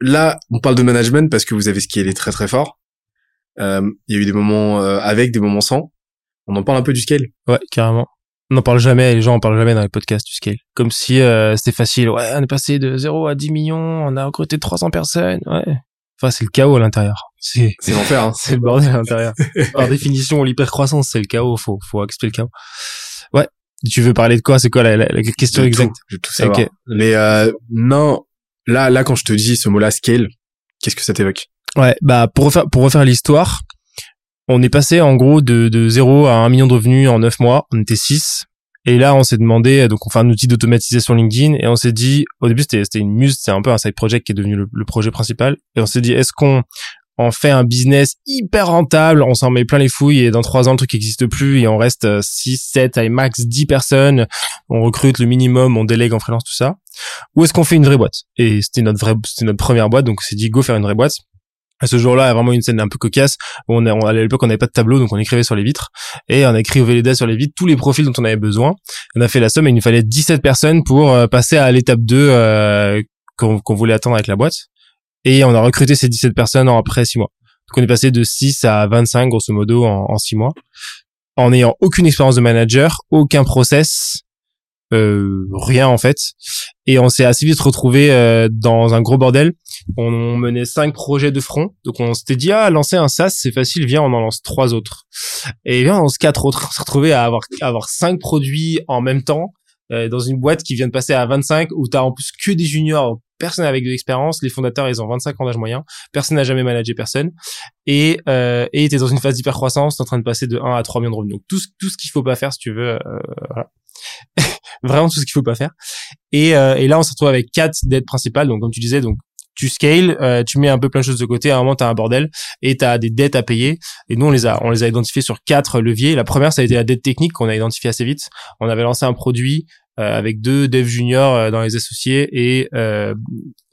là, on parle de management parce que vous avez scalé très très fort. Euh, il y a eu des moments euh, avec, des moments sans. On en parle un peu du scale. Ouais, carrément. On n'en parle jamais, les gens en parlent jamais dans les podcasts du scale. Comme si euh, c'était facile. Ouais, on est passé de 0 à 10 millions, on a recruté 300 personnes. Ouais. Enfin, c'est le chaos à l'intérieur. C'est l'enfer. Hein. c'est le bordel à l'intérieur. Par définition, l'hypercroissance, c'est le chaos. Faut faut accepter le chaos. Ouais. Tu veux parler de quoi? C'est quoi la, la, la question exacte tout, je veux tout savoir. Ok. Mais euh, non, là, là, quand je te dis ce mot-là, scale, qu'est-ce que ça t'évoque? Ouais, bah pour refaire pour refaire l'histoire, on est passé en gros de de 0 à 1 million de revenus en 9 mois, on était 6 et là on s'est demandé donc on fait un outil d'automatisation LinkedIn et on s'est dit au début c'était une muse, c'est un peu un side project qui est devenu le, le projet principal. Et on s'est dit est-ce qu'on en fait un business hyper rentable, on s'en met plein les fouilles et dans trois ans le truc n'existe plus et on reste euh, 6, 7, à max 10 personnes, on recrute le minimum, on délègue en freelance, tout ça. Ou est-ce qu'on fait une vraie boîte? Et c'était notre vraie, c'était notre première boîte, donc on s'est dit go faire une vraie boîte. À ce jour-là, vraiment une scène un peu cocasse. On a, on, à l'époque, on n'avait pas de tableau, donc on écrivait sur les vitres. Et on a écrit au Velleda sur les vitres tous les profils dont on avait besoin. On a fait la somme et il nous fallait 17 personnes pour euh, passer à l'étape 2 euh, qu'on qu'on voulait attendre avec la boîte. Et on a recruté ces 17 personnes en après 6 mois. Donc on est passé de 6 à 25, grosso modo, en, en 6 mois. En n'ayant aucune expérience de manager, aucun process, euh, rien en fait. Et on s'est assez vite retrouvé euh, dans un gros bordel. On menait cinq projets de front. Donc on s'était dit, ah, lancer un SaaS, c'est facile, viens, on en lance trois autres. Et viens, on lance quatre autres. On s'est retrouvé à avoir, à avoir cinq produits en même temps euh, dans une boîte qui vient de passer à 25 où t'as en plus que des juniors, personne avec de l'expérience. Les fondateurs, ils ont 25 ans d'âge moyen. Personne n'a jamais managé personne. Et euh, et t'es dans une phase d'hypercroissance, t'es en train de passer de 1 à 3 millions de revenus. Donc tout ce, tout ce qu'il faut pas faire si tu veux, euh, voilà. Vraiment tout ce qu'il faut pas faire. Et, euh, et là, on se retrouve avec quatre dettes principales. Donc comme tu disais, donc tu scales, euh, tu mets un peu plein de choses de côté. À un moment, t'as un bordel et t'as des dettes à payer. Et nous, on les a, on les a identifiées sur quatre leviers. La première, ça a été la dette technique qu'on a identifiée assez vite. On avait lancé un produit avec deux devs juniors euh, dans les associés et euh,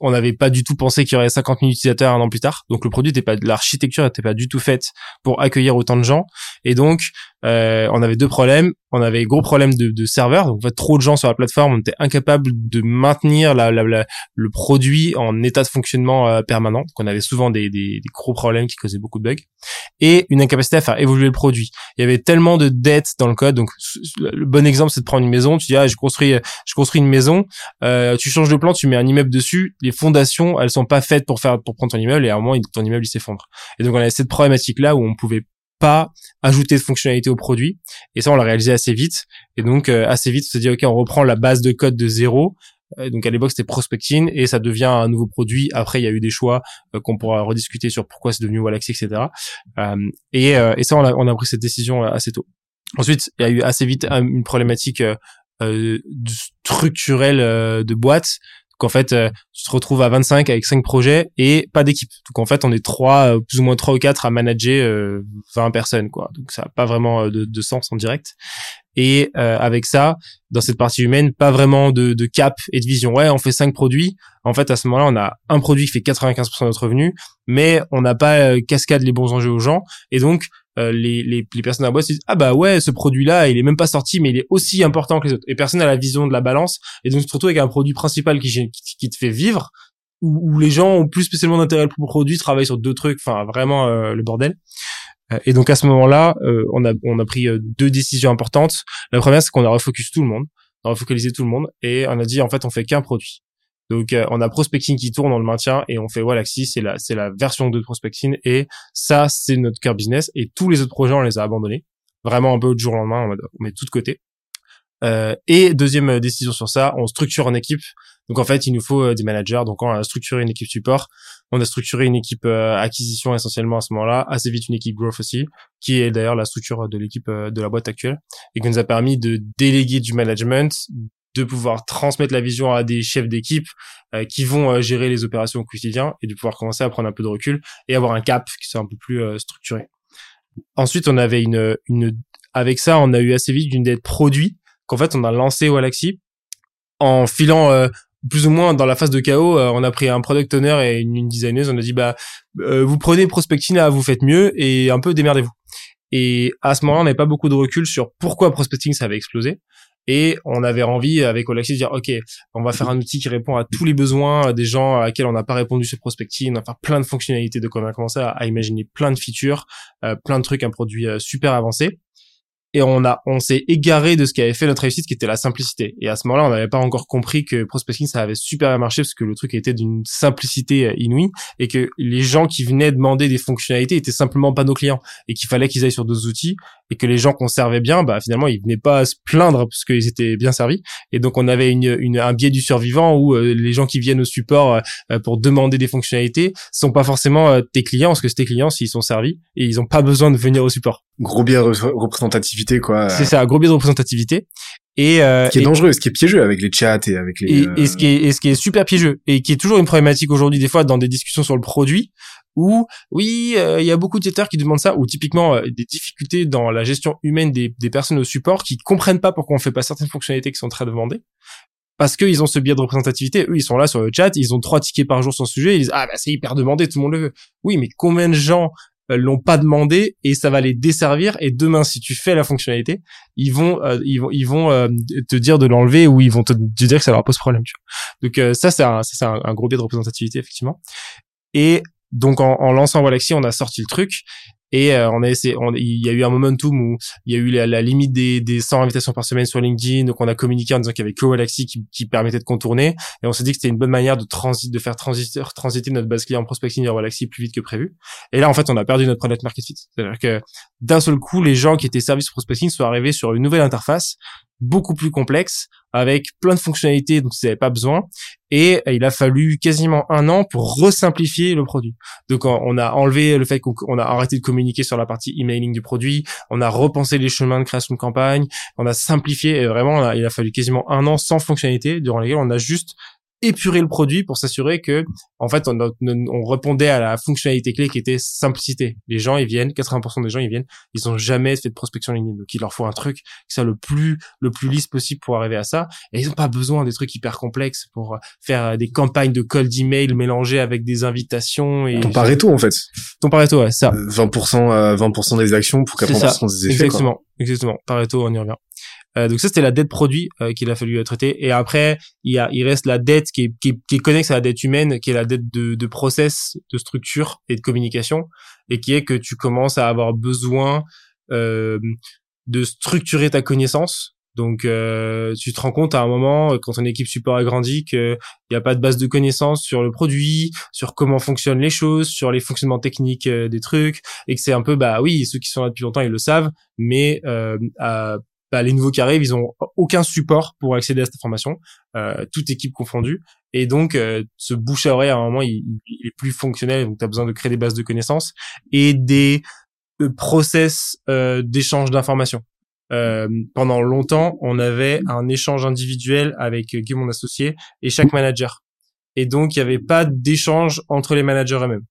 on n'avait pas du tout pensé qu'il y aurait 50 000 utilisateurs un an plus tard. Donc le produit était pas, l'architecture n'était pas du tout faite pour accueillir autant de gens. Et donc euh, on avait deux problèmes. On avait gros problème de, de serveurs. Donc en fait, trop de gens sur la plateforme, on était incapable de maintenir la, la, la- le produit en état de fonctionnement euh, permanent. Donc on avait souvent des, des, des gros problèmes qui causaient beaucoup de bugs et une incapacité à faire évoluer le produit. Il y avait tellement de dettes dans le code. Donc le bon exemple, c'est de prendre une maison. Tu dis ah, je construis, je construis une maison. Euh, tu changes de plan, tu mets un immeuble dessus. Les fondations, elles sont pas faites pour faire pour prendre ton immeuble et à un moment, ton immeuble il s'effondre. Et donc on avait cette problématique là où on pouvait pas ajouter de fonctionnalités au produit et ça on l'a réalisé assez vite et donc euh, assez vite on s'est dit ok on reprend la base de code de zéro donc à l'époque c'était prospecting et ça devient un nouveau produit après il y a eu des choix euh, qu'on pourra rediscuter sur pourquoi c'est devenu Wallaxy etc Euh, et, euh, et ça on a, on a pris cette décision euh, assez tôt ensuite il y a eu assez vite euh, une problématique euh, euh, structurelle euh, de boîte donc en fait, euh, tu te retrouves à 25 avec 5 projets et pas d'équipe. Donc en fait, on est trois, euh, plus ou moins trois ou quatre à manager euh, 20 personnes, quoi. Donc ça n'a pas vraiment euh, de, de sens en direct. Et euh, avec ça, dans cette partie humaine, pas vraiment de, de cap et de vision. Ouais, on fait cinq produits. En fait, à ce moment-là, on a un produit qui fait 95% de notre revenu, mais on n'a pas euh, cascade les bons enjeux aux gens. Et donc, euh, les, les, les personnes à la boîte se disent ah bah ouais ce produit là il est même pas sorti mais il est aussi important que les autres et personne n'a la vision de la balance et donc retrouves avec un produit principal qui, qui, qui te fait vivre où, où les gens ont plus spécialement d'intérêt pour le produit travaillent sur deux trucs enfin vraiment euh, le bordel et donc à ce moment-là euh, on a on a pris euh, deux décisions importantes la première c'est qu'on a refocus tout le monde on a refocalisé tout le monde et on a dit en fait on fait qu'un produit donc euh, on a prospecting qui tourne, on le maintient et on fait Wallaxy, c'est la c'est la version 2 de prospecting et ça c'est notre cœur business et tous les autres projets on les a abandonnés vraiment un peu du jour au lendemain, on met tout de côté. Euh, et deuxième euh, décision sur ça, on structure en équipe. Donc en fait, il nous faut euh, des managers. Donc on a structuré une équipe support, on a structuré une équipe euh, acquisition essentiellement à ce moment-là, assez vite une équipe growth aussi, qui est d'ailleurs la structure de l'équipe euh, de la boîte actuelle et qui nous a permis de déléguer du management, de pouvoir transmettre la vision à des chefs d'équipe qui vont gérer les opérations au quotidien et de pouvoir commencer à prendre un peu de recul et avoir un cap qui soit un peu plus structuré. Ensuite, on avait une, une, avec ça, on a eu assez vite une dette produit qu'en fait, on a lancé Wallaxy en filant plus ou moins dans la phase de chaos. euh, on a pris un product owner et une, une designeuse. On a dit, bah, euh, vous prenez prospecting, vous faites mieux et un peu démerdez-vous. Et à ce moment-là, on n'avait pas beaucoup de recul sur pourquoi prospecting ça avait explosé. Et on avait envie avec Olaxi de dire ok, on va faire un outil qui répond à tous les besoins des gens à laquelle on n'a pas répondu sur prospecting, on va faire plein de fonctionnalités, de on a commencé à, à imaginer plein de features, plein de trucs, un produit super avancé et on a on s'est égaré de ce qui avait fait notre réussite qui était la simplicité. Et à ce moment-là on n'avait pas encore compris que prospecting ça avait super bien marché parce que le truc était d'une simplicité euh, inouïe et que les gens qui venaient demander des fonctionnalités étaient simplement pas nos clients et qu'il fallait qu'ils aillent sur d'autres outils et que les gens qu'on servait bien bah finalement ils venaient pas à se plaindre parce qu'ils étaient bien servis et donc on avait une, une un biais du survivant où euh, les gens qui viennent au support euh, pour demander des fonctionnalités sont pas forcément tes clients parce que tes clients s'ils sont servis et ils ont pas besoin de venir au support gros biais de représentativité quoi. C'est ça, gros biais de représentativité. Et euh, qui est dangereux, ce qui est piégeux avec les chats et avec les. Et, et, ce qui est et ce qui est super piégeux et qui est toujours une problématique aujourd'hui des fois dans des discussions sur le produit où oui euh, il y a beaucoup de têteurs qui demandent ça ou typiquement euh, des difficultés dans la gestion humaine des, des personnes au support qui comprennent pas pourquoi on fait pas certaines fonctionnalités qui sont très demandées parce qu'ils ont ce biais de représentativité. Eux, ils sont là sur le chat, ils ont trois tickets par jour sur ce sujet, ils disent ah bah c'est hyper demandé, tout le monde le veut. Oui, mais combien de gens euh, l'ont pas demandé et ça va les desservir et demain si tu fais la fonctionnalité ils vont euh, ils vont ils vont euh, te dire de l'enlever ou ils vont te, dire que ça leur pose problème tu vois. donc ça c'est un, un, gros biais de représentativité effectivement et donc en, en lançant Galaxy on a sorti le truc et euh, on a essayé, il y a eu un momentum où il y a eu la, limite des, des 100 invitations par semaine sur LinkedIn, donc on a communiqué en disant qu'il y avait que Galaxy qui, qui, permettait de contourner, et on s'est dit que c'était une bonne manière de transit, de faire transiter, transiter notre base client prospecting vers Galaxy plus vite que prévu. Et là, en fait, on a perdu notre product market fit. C'est-à-dire que d'un seul coup, les gens qui étaient service prospecting sont arrivés sur une nouvelle interface beaucoup plus complexe avec plein de fonctionnalités dont ils n'avaient pas besoin. Et il a fallu quasiment un an pour resimplifier le produit. Donc on a enlevé le fait qu'on a arrêté de communiquer sur la partie emailing du produit, on a repensé les chemins de création de campagne, on a simplifié et vraiment il a fallu quasiment un an sans fonctionnalité durant lesquelles on a juste épurer le produit pour s'assurer que en fait on, on, répondait à la fonctionnalité clé qui était simplicité. Les gens ils viennent, 80% des gens ils viennent, ils ont jamais fait de prospection LinkedIn, donc il leur faut un truc qui soit le plus le plus lisse possible pour arriver à ça. Et ils ont pas besoin des trucs hyper complexes pour faire des campagnes de cold email mélangées avec des invitations et ton Pareto en fait. Ton Pareto ouais ça. 20% 20% des actions pour 80% des effets. Exactement, exactement. Pareto on y revient. Euh, donc ça c'était la dette produit euh, qu'il a fallu traiter. Et après il y a il reste la dette qui est, qui, qui est connexe à la dette humaine, qui est la dette de, de process, de structure et de communication, et qui est que tu commences à avoir besoin euh, de structurer ta connaissance. Donc, euh, tu te rends compte à un moment, quand ton équipe support a grandi, qu'il n'y a pas de base de connaissances sur le produit, sur comment fonctionnent les choses, sur les fonctionnements techniques euh, des trucs, et que c'est un peu, bah oui, ceux qui sont là depuis longtemps, ils le savent, mais euh, bah, les nouveaux qui arrivent, ils ont aucun support pour accéder à cette information, euh, toute équipe confondue. Et donc, euh, ce bouche à oreille, à un moment, il, est plus fonctionnel. Donc, tu as besoin de créer des bases de connaissances et des euh, process euh, d'échange d'informations. Euh, pendant longtemps, on avait un échange individuel avec Guy, mon associé, et chaque manager. Et donc, il n'y avait pas d'échange entre les managers eux-mêmes.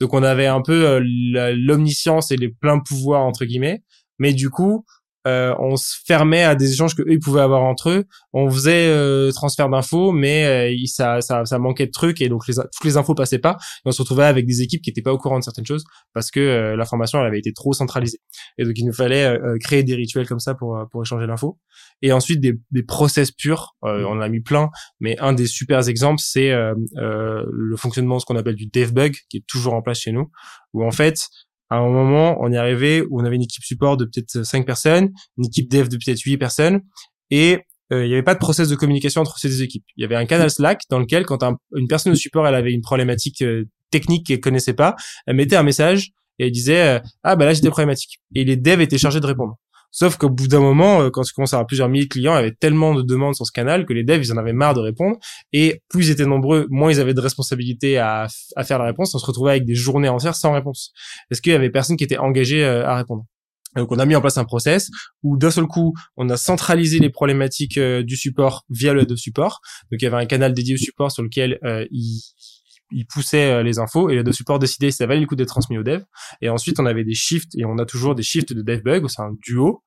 Donc, on avait un peu l'omniscience et les pleins pouvoirs, entre guillemets. Mais du coup, euh, on se fermait à des échanges que eux ils pouvaient avoir entre eux. On faisait euh, transfert d'infos, mais euh, ça, ça, ça, manquait de trucs et donc les, toutes les infos passaient pas. Et on se retrouvait avec des équipes qui étaient pas au courant de certaines choses parce que euh, l'information elle avait été trop centralisée. Et donc il nous fallait créer des rituels comme ça pour pour échanger l'info. Et ensuite des, des process purs. on en a mis plein, mais un des super exemples c'est le fonctionnement ce qu'on appelle du dev bug qui est toujours en place chez nous, où en fait à un moment, on y arrivait où on avait une équipe support de peut-être 5 personnes, une équipe dev de peut-être 8 personnes, et euh, il n'y avait pas de process de communication entre ces deux équipes. Il y avait un canal Slack dans lequel, quand une personne de support, elle avait une problématique euh, technique qu'elle connaissait pas, elle mettait un message et elle disait euh, ah bah là j'ai des problématiques. Et les devs étaient chargés de répondre. Sauf qu'au bout d'un moment, euh, quand tu commences à avoir plusieurs milliers de clients, il y avait tellement de demandes sur ce canal que les devs, ils en avaient marre de répondre. Et plus ils étaient nombreux, moins ils avaient de responsabilité à, faire la réponse. On se retrouvait avec des journées entières sans réponse. Est-ce qu'il y avait personne qui était engagé euh, à répondre donc on a mis en place un process où d'un seul coup on a centralisé les problématiques euh, du support via le support. Donc il y avait un canal dédié au support sur lequel euh, il, il poussait les infos et le de support décidait si ça valait le coup d'être transmis au dev. Et ensuite on avait des shifts et on a toujours des shifts de dev bug, c'est un duo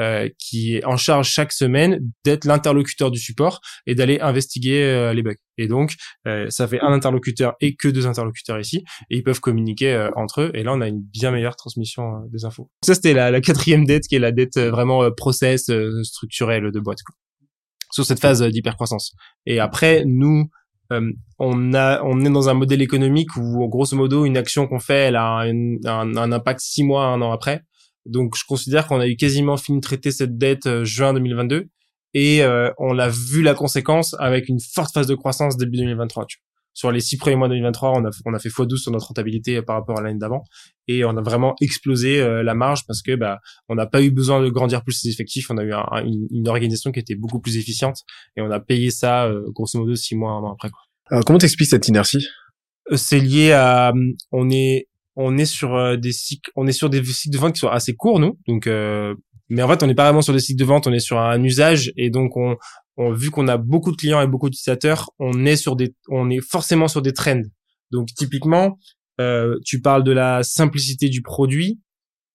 euh, qui est en charge chaque semaine d'être l'interlocuteur du support et d'aller investiguer euh, les bugs. Et donc, euh, ça fait un interlocuteur et que deux interlocuteurs ici, et ils peuvent communiquer entre eux. Et là, on a une bien meilleure transmission des infos. Ça, c'était la, la, quatrième dette, qui est la dette vraiment process structurelle de boîte. Quoi. Sur cette phase d'hypercroissance. Et après, nous, on a, on est dans un modèle économique où, grosso modo, une action qu'on fait, elle a un, un, un, impact six mois, un an après. Donc je considère qu'on a eu quasiment fini de traiter cette dette euh, juin 2022 et euh, on l'a vu la conséquence avec une forte phase de croissance début 2023. Tu Sur les six premiers mois de 2023, on a, on a fait x12 sur notre rentabilité par rapport à l'année d'avant et on a vraiment explosé euh, la marge parce que bah on n'a pas eu besoin de grandir plus ses effectifs, on a eu une, une, organisation qui était beaucoup plus efficiente et on a payé ça grosso modo six mois un an après. Quoi. Alors, comment t'expliques cette inertie? C'est lié à on est on est sur euh, des cycles, on est sur des cycles de vente qui sont assez courts, nous. Donc, euh, mais en fait, on n'est pas vraiment sur des cycles de vente, on est sur un usage et donc on, on vu qu'on a beaucoup de clients et beaucoup d'utilisateurs, on est sur des, on est forcément sur des trends. Donc, typiquement, euh, tu parles de la simplicité du produit.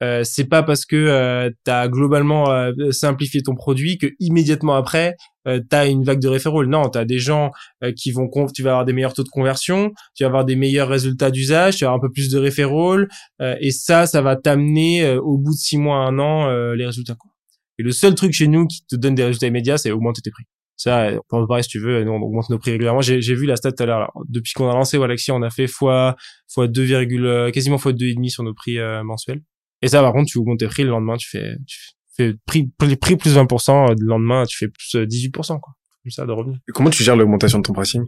Euh, c'est pas parce que euh, tu as globalement euh, simplifié ton produit que immédiatement après euh, tu as une vague de référents. Non, tu as des gens qui vont tu vas avoir des meilleurs taux de conversion, tu vas avoir des meilleurs résultats d'usage, tu vas avoir un peu plus de référents et ça ça va t'amener au bout de six mois un an les résultats quoi. Et le seul truc chez nous qui te donne des résultats immédiats, c'est augmenter tes prix. Ça, pour pareil, si tu veux, nous, on augmente nos prix régulièrement. J'ai, vu la stat tout à l'heure. Depuis qu'on a lancé Walaxy, on a fait fois, fois 2, quasiment fois 2,5 sur nos prix mensuels. Et ça, par contre, tu augmentes tes prix le lendemain, tu fais, tu fais prix, prix plus 20%, euh, le lendemain, tu fais plus 18%, euh, quoi. Comme ça, de revenus. Et comment tu gères l'augmentation de ton pricing?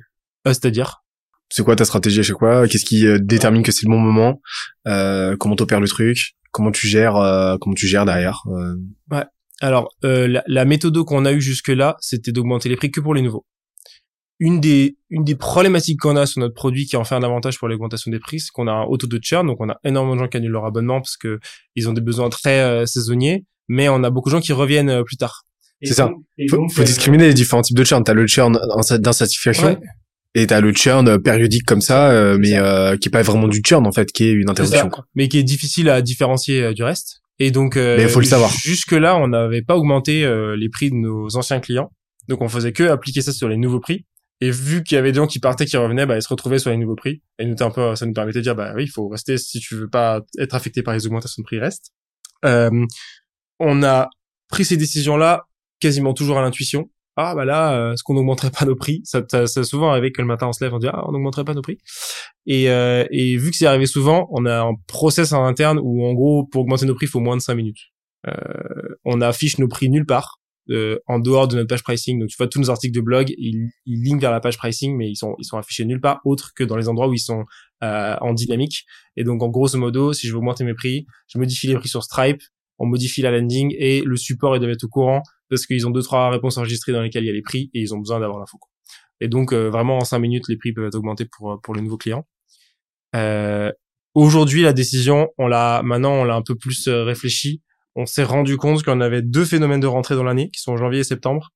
Euh, c'est-à-dire? C'est quoi ta stratégie à chaque fois? Qu'est-ce qui détermine que c'est le bon moment? Euh, comment t'opères le truc? Comment tu gères, comment tu gères derrière? Ouais. Alors, la, la méthode qu'on a eue jusque-là, c'était d'augmenter les prix que pour les nouveaux une des une des problématiques qu'on a sur notre produit qui en fait un avantage pour l'augmentation des prix, c'est qu'on a un auto de churn, donc on a énormément de gens qui annulent leur abonnement parce que ils ont des besoins très euh, saisonniers, mais on a beaucoup de gens qui reviennent euh, plus tard. C'est ça. Il faut, faut euh, discriminer les différents types de churn. T'as le churn d'insatisfaction. Ouais. Et t'as le churn périodique comme ça, mais qui est pas vraiment du churn en fait, qui est une interruption. Mais qui est difficile à différencier du reste. Et donc, mais il faut le savoir. Jusque là, on n'avait pas augmenté les prix de nos anciens clients, donc on faisait que appliquer ça sur les nouveaux prix. Et vu qu'il y avait des gens qui partaient, qui revenaient, bah, ils se retrouvaient sur les nouveaux prix. Et nous, un peu, ça nous permettait de dire, bah oui, il faut rester, si tu veux pas être affecté par les augmentations de prix, reste. Euh, on a pris ces décisions-là quasiment toujours à l'intuition. Ah, bah là, euh, est-ce qu'on n'augmenterait pas nos prix? Ça, ça, ça, souvent arrivé que le matin on se lève, on dit, ah, on n'augmenterait pas nos prix. Et, euh, et vu que c'est arrivé souvent, on a un process en interne où, en gros, pour augmenter nos prix, il faut moins de 5 minutes. Euh, on affiche nos prix nulle part euh, en dehors de notre page pricing. Donc tu vois tous nos articles de blog, ils, ils linkent vers la page pricing, mais ils sont ils sont affichés nulle part autre que dans les endroits où ils sont euh, en dynamique. Et donc en grosso modo, si je veux augmenter mes prix, je modifie les prix sur Stripe, on modifie la landing et le support ils doivent être au courant parce qu'ils ont deux trois réponses enregistrées dans lesquelles il y a les prix et ils ont besoin d'avoir l'info. Et donc euh, vraiment en cinq minutes les prix peuvent être augmentés pour pour les nouveaux clients. Euh, Aujourd'hui la décision, on l'a maintenant on l'a un peu plus euh, réfléchi on s'est rendu compte qu'on avait deux phénomènes de rentrée dans l'année, qui sont janvier et septembre,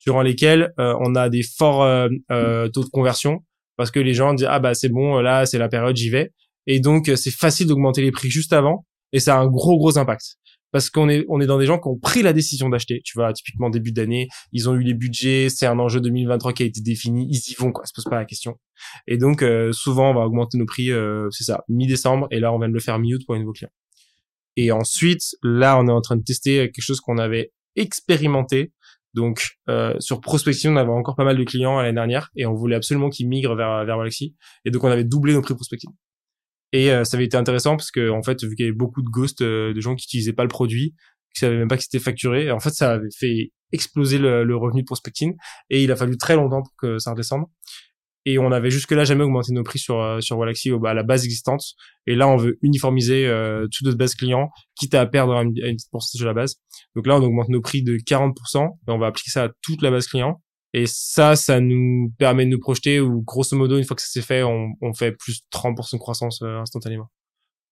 durant lesquels euh, on a des forts euh, euh, taux de conversion, parce que les gens disent ah bah c'est bon, là c'est la période, j'y vais, et donc c'est facile d'augmenter les prix juste avant, et ça a un gros gros impact. Parce qu'on est on est dans des gens qui ont pris la décision d'acheter. Tu vois, typiquement début d'année, ils ont eu les budgets, c'est un enjeu 2023 qui a été défini, ils y vont quoi, se pose pas la question. Et donc souvent on va augmenter nos prix, c'est ça, mi-décembre, et là on vient de le faire mi-août pour les nouveaux clients. Et ensuite, là, on est en train de tester quelque chose qu'on avait expérimenté. Donc, euh, sur prospection, on avait encore pas mal de clients l'année dernière et on voulait absolument qu'ils migrent vers vers Galaxy. Et donc, on avait doublé nos prix prospecting. Et euh, ça avait été intéressant parce que en fait, vu qu'il y avait beaucoup de ghosts, euh, de gens qui utilisaient pas le produit, qui savaient même pas que c'était facturé, en fait, ça avait fait exploser le, le, revenu de prospecting et il a fallu très longtemps pour que ça redescende. Et on avait jusque là jamais augmenté nos prix sur euh, sur Galaxy à la base existante. Et là on veut uniformiser euh, toute notre base client quitte à perdre une, une petite pourcentage de la base. Donc là on augmente nos prix de 40% et on va appliquer ça à toute la base client et ça ça nous permet de nous projeter ou grosso modo une fois que ça s'est fait on, on fait plus de 30% de croissance euh, instantanément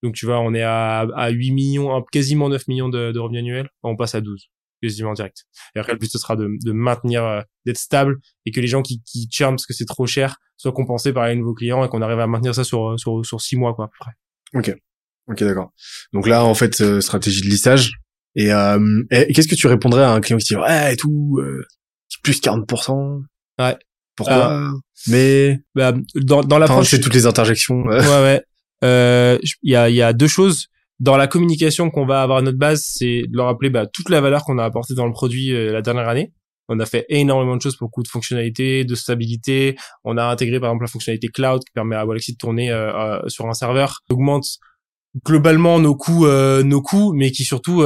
donc tu vois on est à, à 8 millions quasiment 9 millions de, de revenus annuels on passe à 12 quasiment direct. Et après, le but, ce sera de, de maintenir, euh, d'être stable et que les gens qui, qui churnent parce que c'est trop cher soient compensés par les nouveaux clients et qu'on arrive à maintenir ça sur, sur, sur six mois, quoi, à peu près. Ok. Ok, d'accord. Donc là, en fait, euh, stratégie de lissage. Et, euh, qu'est-ce que tu répondrais à un client qui dit ouais et tout euh, plus 40% Ouais. Pourquoi Mais bah, dans dans l'approche, c'est toutes les interjections. ouais ouais. Euh, Il y a il y a deux choses dans la communication qu'on va avoir à notre base, c'est de leur rappeler bah, toute la valeur qu'on a apportée dans le produit euh, la dernière année. On a fait énormément de choses pour beaucoup de fonctionnalités, de stabilité. On a intégré par exemple la fonctionnalité cloud qui permet à Galaxy de tourner euh, euh, sur un serveur, augmente globalement nos coûts, nos coûts, mais qui surtout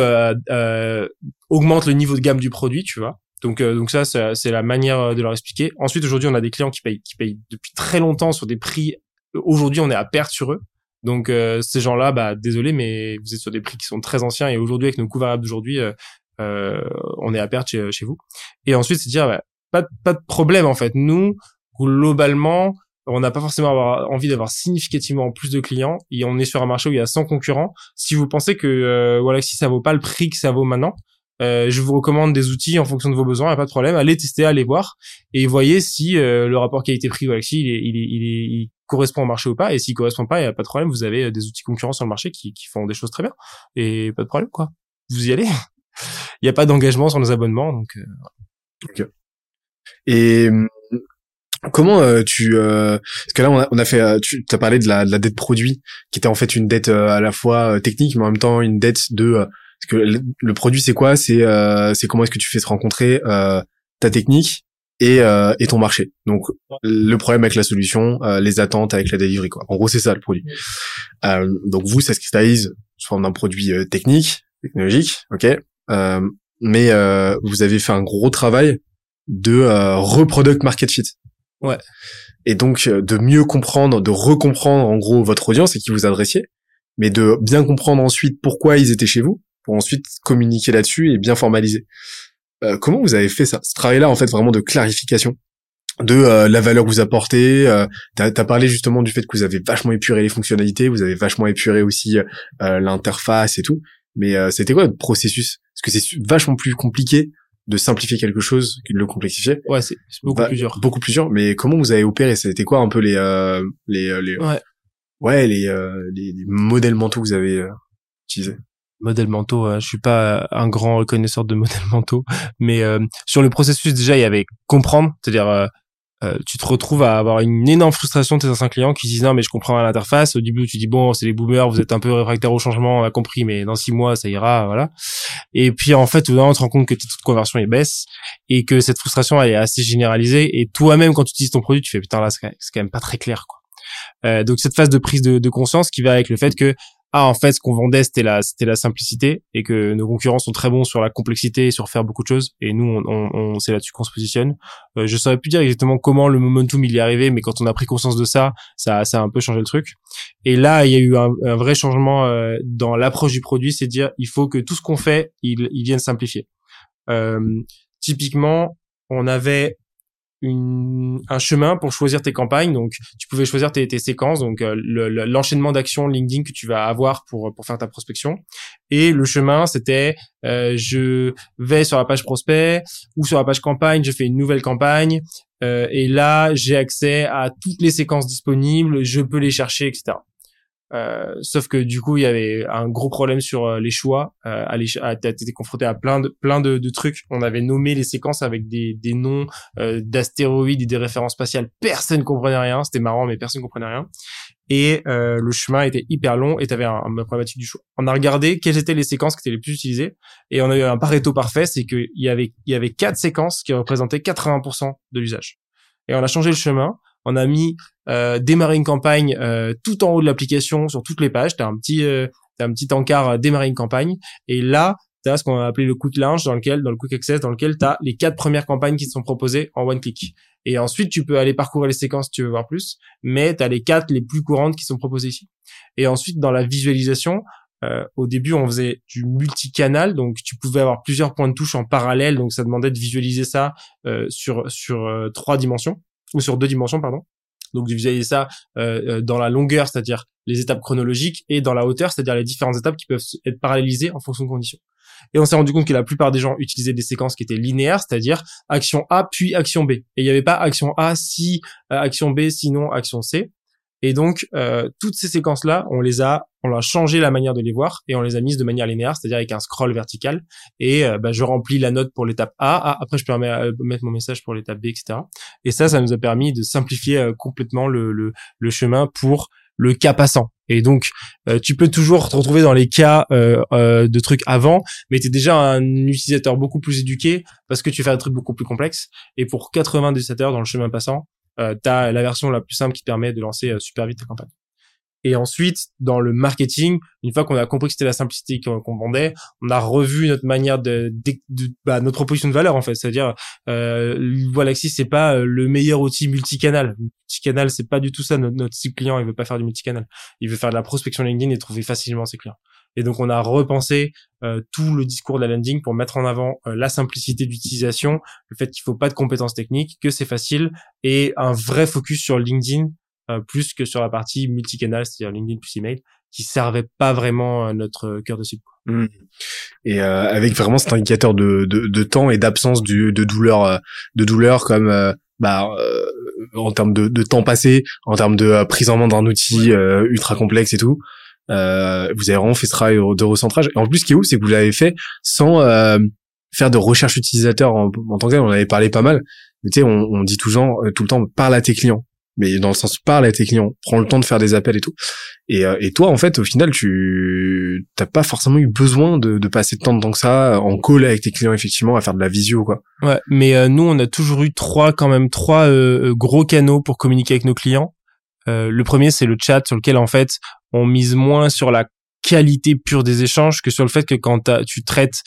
augmente le niveau de gamme du produit, tu vois. Donc, donc ça, c'est la manière de leur expliquer. Ensuite, aujourd'hui, on a des clients qui payent, qui payent depuis très longtemps sur des prix. Aujourd'hui, on est à perte sur eux. Donc euh, ces gens-là, bah désolé, mais vous êtes sur des prix qui sont très anciens et aujourd'hui avec nos coûts variables d'aujourd'hui, euh, euh, on est à perte chez, chez vous. Et ensuite, c'est dire bah, pas pas de problème en fait. Nous globalement, on n'a pas forcément envie d'avoir significativement plus de clients et on est sur un marché où il y a 100 concurrents. Si vous pensez que voilà si ça vaut pas le prix que ça vaut maintenant, euh, je vous recommande des outils en fonction de vos besoins, y a pas de problème. Allez tester, allez voir et voyez si euh, le rapport qualité-prix Galaxy il, est, il, il, il, correspond au marché ou pas. Et s'il correspond pas, y a pas de problème. Vous avez euh, des outils concurrents sur le marché qui, qui font des choses très bien et pas de problème quoi. Vous y allez. Il n'y a pas d'engagement sur nos abonnements donc. Ok. Et hum, comment tu parce que là on a, on a fait tu as parlé de la, de la dette produit qui était en fait une dette à la fois technique mais en même temps une dette de parce que le, produit, c'est quoi? C'est euh, c'est comment est-ce que tu fais se rencontrer euh, ta technique et, euh, et ton marché. Donc le problème avec la solution, euh, les attentes avec la delivery quoi. En gros, c'est ça le produit. Euh, donc vous, ça se cristallise sous forme d'un produit euh, technique, technologique, ok? mais vous avez fait un gros travail de reproduct market fit. Ouais. Et donc de mieux comprendre, de recomprendre en gros votre audience et qui vous adressiez, mais de bien comprendre ensuite pourquoi ils étaient chez vous pour ensuite communiquer là-dessus et bien formaliser. Euh, comment vous avez fait ça Ce travail-là, en fait, vraiment de clarification de euh, la valeur que vous apportez. Euh, t'as as parlé justement du fait que vous avez vachement épuré les fonctionnalités, vous avez vachement épuré aussi euh, l'interface et tout. Mais c'était quoi le processus? Parce que c'est vachement plus compliqué de simplifier quelque chose que de le complexifier. Ouais, c'est beaucoup bah, plus dur. Beaucoup plus dur. Mais comment vous avez opéré? C'était quoi un peu les les les ouais, ouais les, les, les modèles mentaux que vous avez utilisés? Modèles mentaux. Hein. Je suis pas un grand connaisseur de modèles mentaux, mais euh, sur le processus déjà, il y avait comprendre, c'est-à-dire euh, euh, tu te retrouves à avoir une énorme frustration de tes anciens clients qui disent non mais je comprends l'interface. Au début tu dis bon c'est les boomers, vous êtes un peu réfractaires au changement, on a compris, mais dans six mois ça ira, voilà. Et puis en fait tu te rends compte que tes taux de conversion est baisse et que cette frustration elle est assez généralisée et toi-même quand tu utilises ton produit tu fais putain là c'est quand même pas très clair quoi. Euh, donc cette phase de prise de, de, conscience qui va avec le fait que ah en fait ce qu'on vendait c'était la c'était la simplicité et que nos concurrents sont très bons sur la complexité et sur faire beaucoup de choses et nous on, on, on c'est là-dessus qu'on se positionne. Euh, je saurais plus dire exactement comment le momentum il est arrivé mais quand on a pris conscience de ça ça ça a un peu changé le truc. Et là il y a eu un, un vrai changement euh, dans l'approche du produit c'est dire il faut que tout ce qu'on fait il il vienne simplifier. Euh, typiquement on avait une, un chemin pour choisir tes campagnes. Donc, tu pouvais choisir tes, tes séquences, donc euh, l'enchaînement d'actions LinkedIn que tu vas avoir pour pour faire ta prospection. Et le chemin, c'était euh, je vais sur la page prospect ou sur la page campagne, je fais une nouvelle campagne. Euh, et là, j'ai accès à toutes les séquences disponibles, je peux les chercher, etc. Euh, sauf que du coup, il y avait un gros problème sur euh, les choix. Euh, T'as été confronté à plein de plein de, de, trucs. On avait nommé les séquences avec des, des noms euh, d'astéroïdes et des références spatiales. Personne comprenait rien. C'était marrant, mais personne comprenait rien. Et euh, le chemin était hyper long et t'avais un, un du choix. On a regardé quelles étaient les séquences qui étaient les plus utilisées et on a eu un Pareto parfait, c'est qu'il y avait il y avait quatre séquences qui représentaient 80% de l'usage. Et on a changé le chemin on a mis euh, démarrer une campagne euh, tout en haut de l'application sur toutes les pages. T'as un petit euh, un petit encart euh, démarrer une campagne et là t'as ce qu'on a appelé le quick launch dans lequel dans le quick access dans lequel t'as les quatre premières campagnes qui te sont proposées en one click. Et ensuite tu peux aller parcourir les séquences si tu veux voir plus, mais t'as les quatre les plus courantes qui sont proposées ici. Et ensuite dans la visualisation euh, au début, on faisait du multicanal, donc tu pouvais avoir plusieurs points de touche en parallèle, donc ça demandait de visualiser ça euh, sur sur trois dimensions ou sur deux dimensions, pardon. Donc visualiser ça euh, euh, dans la longueur, c'est-à-dire les étapes chronologiques, et dans la hauteur, c'est-à-dire les différentes étapes qui peuvent être parallélisées en fonction de conditions. Et on s'est rendu compte que la plupart des gens utilisaient des séquences qui étaient linéaires, c'est-à-dire action A puis action B. Et il n'y avait pas action A si euh, action B sinon action C. Et donc, euh, toutes ces séquences-là, on les a, on a changé la manière de les voir et on les a mises de manière linéaire, c'est-à-dire avec un scroll vertical. Et euh, bah, je remplis la note pour l'étape A. Ah, après, je peux mettre mon message pour l'étape B, etc. Et ça, ça nous a permis de simplifier euh, complètement le, le, le chemin pour le cas passant. Et donc, euh, tu peux toujours te retrouver dans les cas euh, euh, de trucs avant, mais tu es déjà un utilisateur beaucoup plus éduqué parce que tu fais un truc beaucoup plus complexe. Et pour 80 utilisateurs dans le chemin passant, euh, tu as la version la plus simple qui permet de lancer super vite ta campagne. Et ensuite, dans le marketing, une fois qu'on a compris que c'était la simplicité qu'on vendait, on a revu notre manière de, bah, notre proposition de valeur en fait. C'est-à-dire, euh, Galaxy c'est pas euh, le meilleur outil multicanal. Multicanal, c'est pas du tout ça. Notre, notre client, il veut pas faire du multicanal. Il veut faire de la prospection LinkedIn et trouver facilement ses clients. Et donc, on a repensé euh, tout le discours de la landing pour mettre en avant euh, la simplicité d'utilisation, le fait qu'il faut pas de compétences techniques, que c'est facile et un vrai focus sur LinkedIn euh, plus que sur la partie multicanal, c'est-à-dire LinkedIn plus email, qui servait pas vraiment notre cœur de cible. Mmh. Et euh, avec vraiment cet indicateur de, de, de temps et d'absence de, de douleur, euh, de douleur comme euh, bah, en termes de, de, temps passé, en termes de prise en main d'un outil ultra complexe et tout. Vous avez vraiment fait ce travail de recentrage. Et en plus, ce qui est ouf, c'est que vous l'avez fait sans faire de recherche utilisateur en, tant que tel. On avait parlé pas mal. Mais tu sais, on, on dit tout, genre, tout le temps, parle à tes clients mais dans le sens parle à tes clients, prends le temps de faire des appels et tout. Et, euh, et toi, en fait, au final, tu t'as pas forcément eu besoin de, de passer temps de temps que ça en call avec tes clients, effectivement, à faire de la visio, quoi. Ouais, mais euh, nous, on a toujours eu trois, quand même, trois euh, gros canaux pour communiquer avec nos clients. le premier, c'est le chat sur lequel, en fait, on mise moins sur la qualité pure des échanges que sur le fait que quand tu traites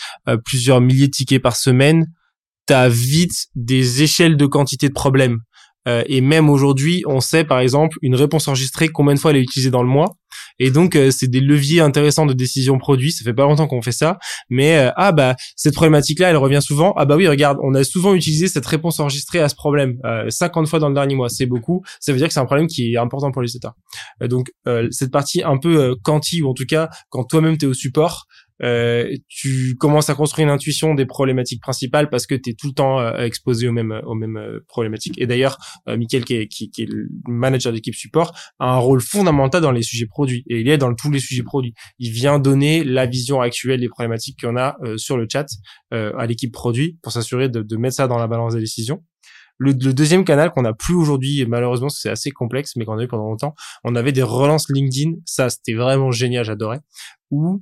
plusieurs milliers de tickets par semaine, t'as vite des échelles de quantité de problèmes. Euh, et même aujourd'hui, on sait par exemple une réponse enregistrée combien de fois elle est utilisée dans le mois? Et donc euh, c'est des leviers intéressants de décision produit. Ça fait pas longtemps qu'on fait ça, mais euh, ah bah cette problématique-là, elle revient souvent. Ah bah oui, regarde, on a souvent utilisé cette réponse enregistrée à ce problème 50 fois dans le dernier mois. C'est beaucoup. Ça veut dire que c'est un problème qui est important pour les utilisateurs. donc cette partie un peu quanti ou en tout cas quand toi-même tu es au support, euh, tu commences à construire une intuition des problématiques principales parce que tu es tout le temps euh, exposé aux mêmes aux mêmes euh, problématiques. Et d'ailleurs, Mickaël qui est, qui, est le manager d'équipe support a un rôle fondamental dans les sujets produits et il est dans tous les sujets produits. Il vient donner la vision actuelle des problématiques qu'on a sur le chat à l'équipe produit pour s'assurer de, de mettre ça dans la balance des décisions. Le, le, deuxième canal qu'on a plus aujourd'hui, malheureusement c'est assez complexe, mais qu'on a eu pendant longtemps, on avait des relances LinkedIn. Ça, c'était vraiment génial, j'adorais. Où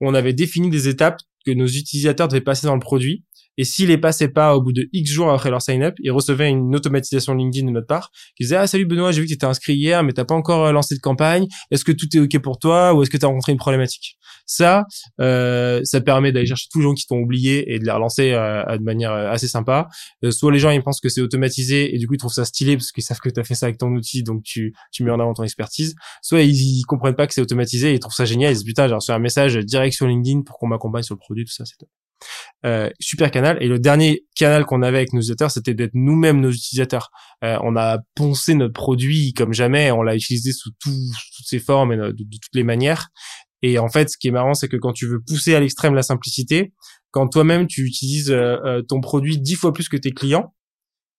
on avait défini des étapes que nos utilisateurs devaient passer dans le produit et s'ils les passaient pas au bout de X jours après leur sign-up, ils recevaient une automatisation LinkedIn de notre part qui disait ah salut Benoît, j'ai vu que tu étais inscrit hier mais t'as pas encore euh, lancé de campagne. Est-ce que tout est ok pour toi ou est-ce que tu as rencontré une problématique? Ça, euh, ça permet d'aller chercher tous les gens qui t'ont oublié et de les relancer euh, de manière euh, assez sympa. soit les gens ils pensent que c'est automatisé et du coup ils trouvent ça stylé parce qu'ils savent que tu as fait ça avec ton outil donc tu tu mets en avant ton expertise. Soit ils, comprennent pas que c'est automatisé et ils trouvent ça génial. Ils se disent putain j'ai reçu un message direct sur LinkedIn pour qu'on m'accompagne sur le produit tout ça c'est top. Euh, super canal. Et le dernier canal qu'on avait avec nos utilisateurs, c'était d'être nous-mêmes nos utilisateurs. Euh, on a poncé notre produit comme jamais, on l'a utilisé sous, toutes ses formes et de, toutes les manières. Et en fait, ce qui est marrant, c'est que quand tu veux pousser à l'extrême la simplicité, quand toi-même tu utilises euh, ton produit dix fois plus que tes clients,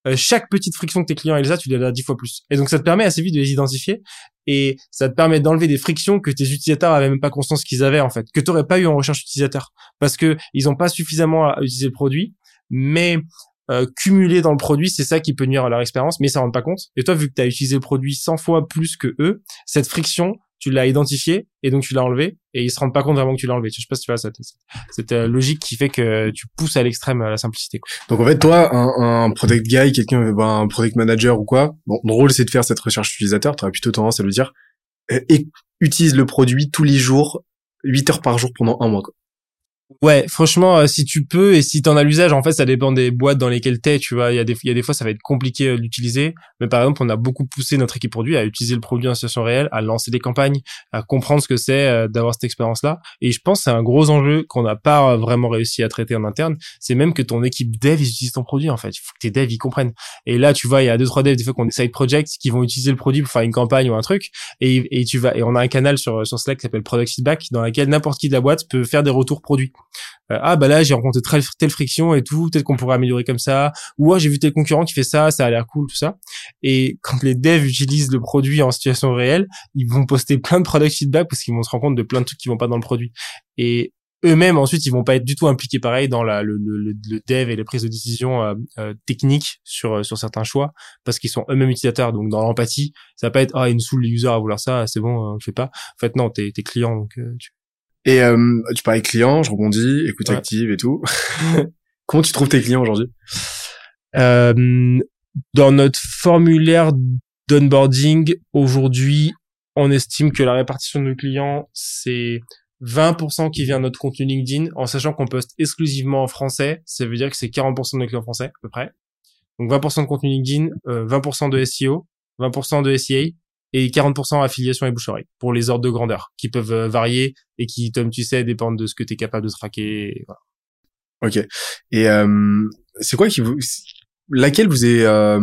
euh, chaque petite friction que tes clients ils ont, tu les as dix fois plus. Et donc ça te permet assez vite de les identifier et ça te permet d'enlever des frictions que tes utilisateurs avaient même pas conscience qu'ils avaient en fait, que tu n'aurais pas eu en recherche utilisateur parce que ils ont pas suffisamment à utiliser le produit, mais euh, cumulé dans le produit, c'est ça qui peut nuire à leur expérience, mais ça rend pas compte. Et toi, vu que tu as utilisé le produit 100 fois plus que eux, cette friction, tu l'as identifié et donc tu l'as enlevé et ils se rendent pas compte vraiment que tu l'as enlevé. Je sais pas si tu vois cette, euh, logique qui fait que tu pousses à l'extrême la simplicité. Donc en fait, toi, un, un product guy, quelqu'un, ben, un product manager ou quoi, bon, le rôle c'est de faire cette recherche utilisateur. Tu aurais plutôt tendance à lui dire, et euh, utilise le produit tous les jours, 8 heures par jour pendant un mois. Quoi. Ouais, franchement, euh, si tu peux et si t'en as l'usage, en fait, ça dépend des boîtes dans lesquelles t'es. Tu vois, il y a des, il y a des fois, ça va être compliqué euh, d'utiliser. Mais par exemple, on a beaucoup poussé notre équipe produit à utiliser le produit en situation réelle, à lancer des campagnes, à comprendre ce que c'est euh, d'avoir cette expérience-là. Et je pense que c'est un gros enjeu qu'on n'a pas vraiment réussi à traiter en interne. C'est même que ton équipe dev, ils utilisent ton produit, en fait. Il faut que tes devs, ils comprennent. Et là, tu vois, il y a deux, trois devs, des fois qu'on des side projects qui vont utiliser le produit pour faire une campagne ou un truc. Et, et tu vas, et on a un canal sur, sur Slack qui s'appelle Product Feedback dans lequel n'importe qui de la boîte peut faire des retours produits. Euh, ah bah là j'ai rencontré telle, friction et tout, peut-être qu'on pourrait améliorer comme ça. Ou ah, j'ai vu tel concurrent qui fait ça, ça a l'air cool, tout ça. Et quand les devs utilisent le produit en situation réelle, ils vont poster plein de product feedback parce qu'ils vont se rendre compte de plein de trucs qui vont pas dans le produit. Et eux-mêmes ensuite ils vont pas être du tout impliqués pareil dans la, le, le, le dev et les prises de décision euh, euh, techniques sur euh, sur certains choix parce qu'ils sont eux-mêmes utilisateurs donc dans l'empathie ça va pas être ah il nous saoule les users à vouloir ça c'est bon on le fait pas en fait non t'es t'es client donc tu... et tu parlais client je rebondis écoute active et tout. Comment tu trouves tes clients aujourd'hui? Dans notre formulaire d'onboarding aujourd'hui on estime que la répartition de nos clients c'est 20% qui vient de notre contenu LinkedIn, en sachant qu'on poste exclusivement en français, ça veut dire que c'est 40% de nos clients français, à peu près. Donc 20% de contenu LinkedIn, 20% euh, de SEO, 20% de SEA, et 40% affiliation et bouche pour les ordres de grandeur, qui peuvent euh, varier et qui, comme tu sais, dépendent de ce que tu es capable de traquer. Voilà. Ok. Et euh, c'est quoi qui vous... Laquelle vous est... Euh,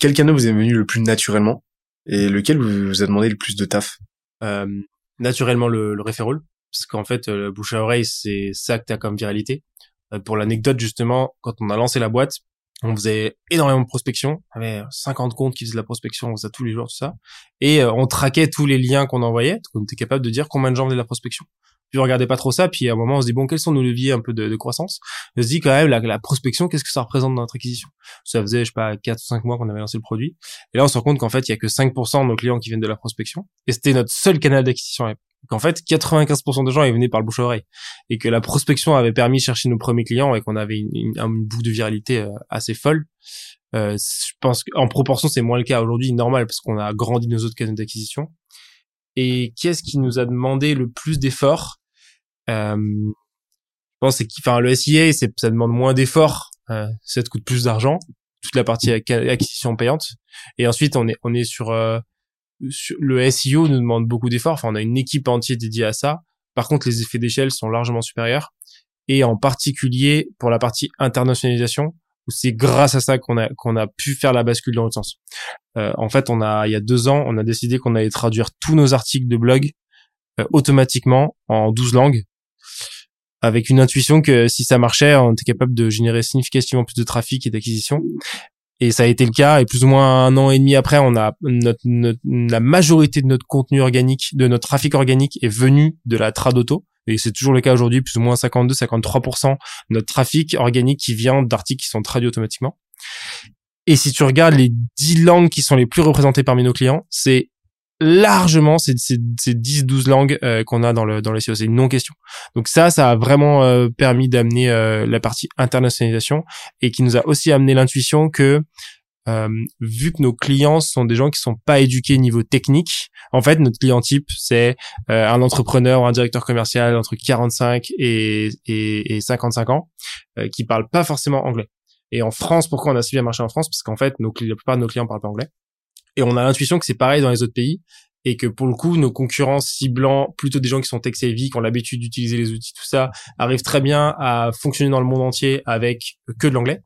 quel canal vous est venu le plus naturellement et lequel vous, vous a demandé le plus de taf? Euh, naturellement le, le referral parce qu'en fait le bouche à oreille c'est ça que t'as comme viralité euh, pour l'anecdote justement quand on a lancé la boîte on faisait énormément de prospection. On avait 50 comptes qui faisaient de la prospection on faisait tous les jours tout ça. Et euh, on traquait tous les liens qu'on envoyait. Donc on était capable de dire combien de gens faisaient de la prospection. Puis on regardait pas trop ça. Puis à un moment on se dit bon quels sont nos leviers un peu de, croissance? On se dit quand même la, la prospection qu'est-ce que ça représente dans notre acquisition? Ça faisait je sais pas 4 ou 5 mois qu'on avait lancé le produit. Et là on se rend compte qu'en fait il y a que 5% de nos clients qui viennent de la prospection. Et c'était notre seul canal d'acquisition qu'en fait 95% des gens ils venaient par le bouche à oreille. Et que la prospection avait permis de chercher nos premiers clients et qu'on avait une, une, boucle de viralité euh, assez folle. Euh, je pense qu'en proportion c'est moins le cas aujourd'hui normal parce qu'on a grandi nos autres canaux d'acquisition. Et qui est-ce qui nous a demandé le plus d'efforts? Euh, Je pense c'est enfin le SIA, c'est ça demande moins d'efforts, euh, ça te coûte plus d'argent, toute la partie acquisition payante. Et ensuite on est on est sur, euh, le SEO nous demande beaucoup d'efforts. Enfin on a une équipe entière dédiée à ça. Par contre les effets d'échelle sont largement supérieurs. Et en particulier pour la partie internationalisation, c'est grâce à ça qu'on a qu'on a pu faire la bascule dans l'autre sens. Euh, en fait, on a il y a deux ans, on a décidé qu'on allait traduire tous nos articles de blog euh, automatiquement en 12 langues, avec une intuition que si ça marchait, on était capable de générer significativement plus de trafic et d'acquisition. Et ça a été le cas. Et plus ou moins un an et demi après, on a notre, la majorité de notre contenu organique, de notre trafic organique, est venu de la trad auto et c'est toujours le cas aujourd'hui, plus ou moins 52-53% de notre trafic organique qui vient d'articles qui sont traduits automatiquement. Et si tu regardes les 10 langues qui sont les plus représentées parmi nos clients, c'est largement ces, ces, 10-12 langues euh, qu'on a dans le dans le SEO. C'est une non-question. Donc ça, ça a vraiment euh, permis d'amener euh, la partie internationalisation et qui nous a aussi amené l'intuition que euh, vu que nos clients sont des gens qui sont pas éduqués niveau technique, en fait, notre client type, c'est euh, un entrepreneur ou un directeur commercial entre 45 et, et, et 55 ans, euh, qui parle pas forcément anglais. Et en France, pourquoi on a si bien marché en France? Parce qu'en fait, nos, la plupart de nos clients parlent pas anglais. Et on a l'intuition que c'est pareil dans les autres pays et que pour le coup, nos concurrents ciblant plutôt des gens qui sont tech-savvy, qui ont l'habitude d'utiliser les outils, tout ça, arrivent très bien à fonctionner dans le monde entier avec que de l'anglais.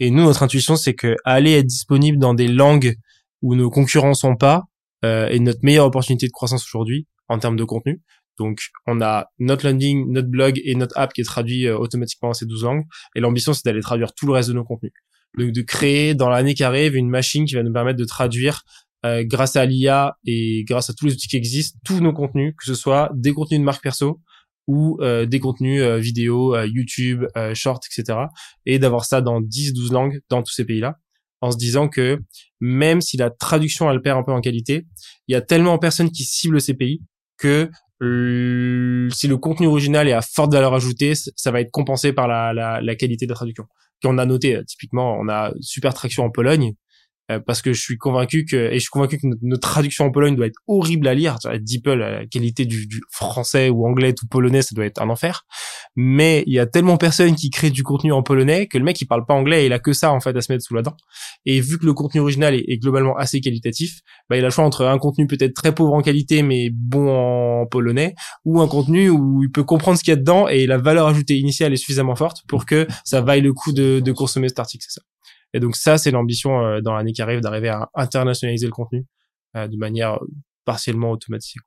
Et nous, notre intuition, c'est que aller être disponible dans des langues où nos concurrents sont pas euh, est notre meilleure opportunité de croissance aujourd'hui en termes de contenu. Donc, on a notre landing, notre blog et notre app qui est traduit euh, automatiquement dans ces 12 langues. Et l'ambition, c'est d'aller traduire tout le reste de nos contenus. Donc, de créer dans l'année qui arrive une machine qui va nous permettre de traduire euh, grâce à l'IA et grâce à tous les outils qui existent, tous nos contenus, que ce soit des contenus de marque perso ou euh, des contenus euh, vidéo, YouTube, short, etc. Et d'avoir ça dans 10, 12 langues dans tous ces pays-là, en se disant que même si la traduction elle perd un peu en qualité, il y a tellement de personnes qui ciblent ces pays que si le contenu original est à forte valeur ajoutée, ça va être compensé par la, la qualité de la traduction. Qu'on a noté, typiquement, on a super traction en Pologne, euh, parce que je suis convaincu que et je suis convaincu que notre, traduction en Pologne doit être horrible à lire. DeepL, la qualité du, du, français ou anglais ou polonais, ça doit être un enfer. Mais il y a tellement personnes qui créent du contenu en polonais que le mec il parle pas anglais et il a que ça en fait à se mettre sous la dent. Et vu que le contenu original est, globalement assez qualitatif, bah, il a le choix entre un contenu peut-être très pauvre en qualité mais bon en polonais ou un contenu où il peut comprendre ce qu'il y a dedans et la valeur ajoutée initiale est suffisamment forte pour que ça vaille le coup de, de consommer cet article. C'est ça. Et donc ça, c'est l'ambition euh, dans l'année qui arrive d'arriver à internationaliser le contenu euh, de manière partiellement automatisée.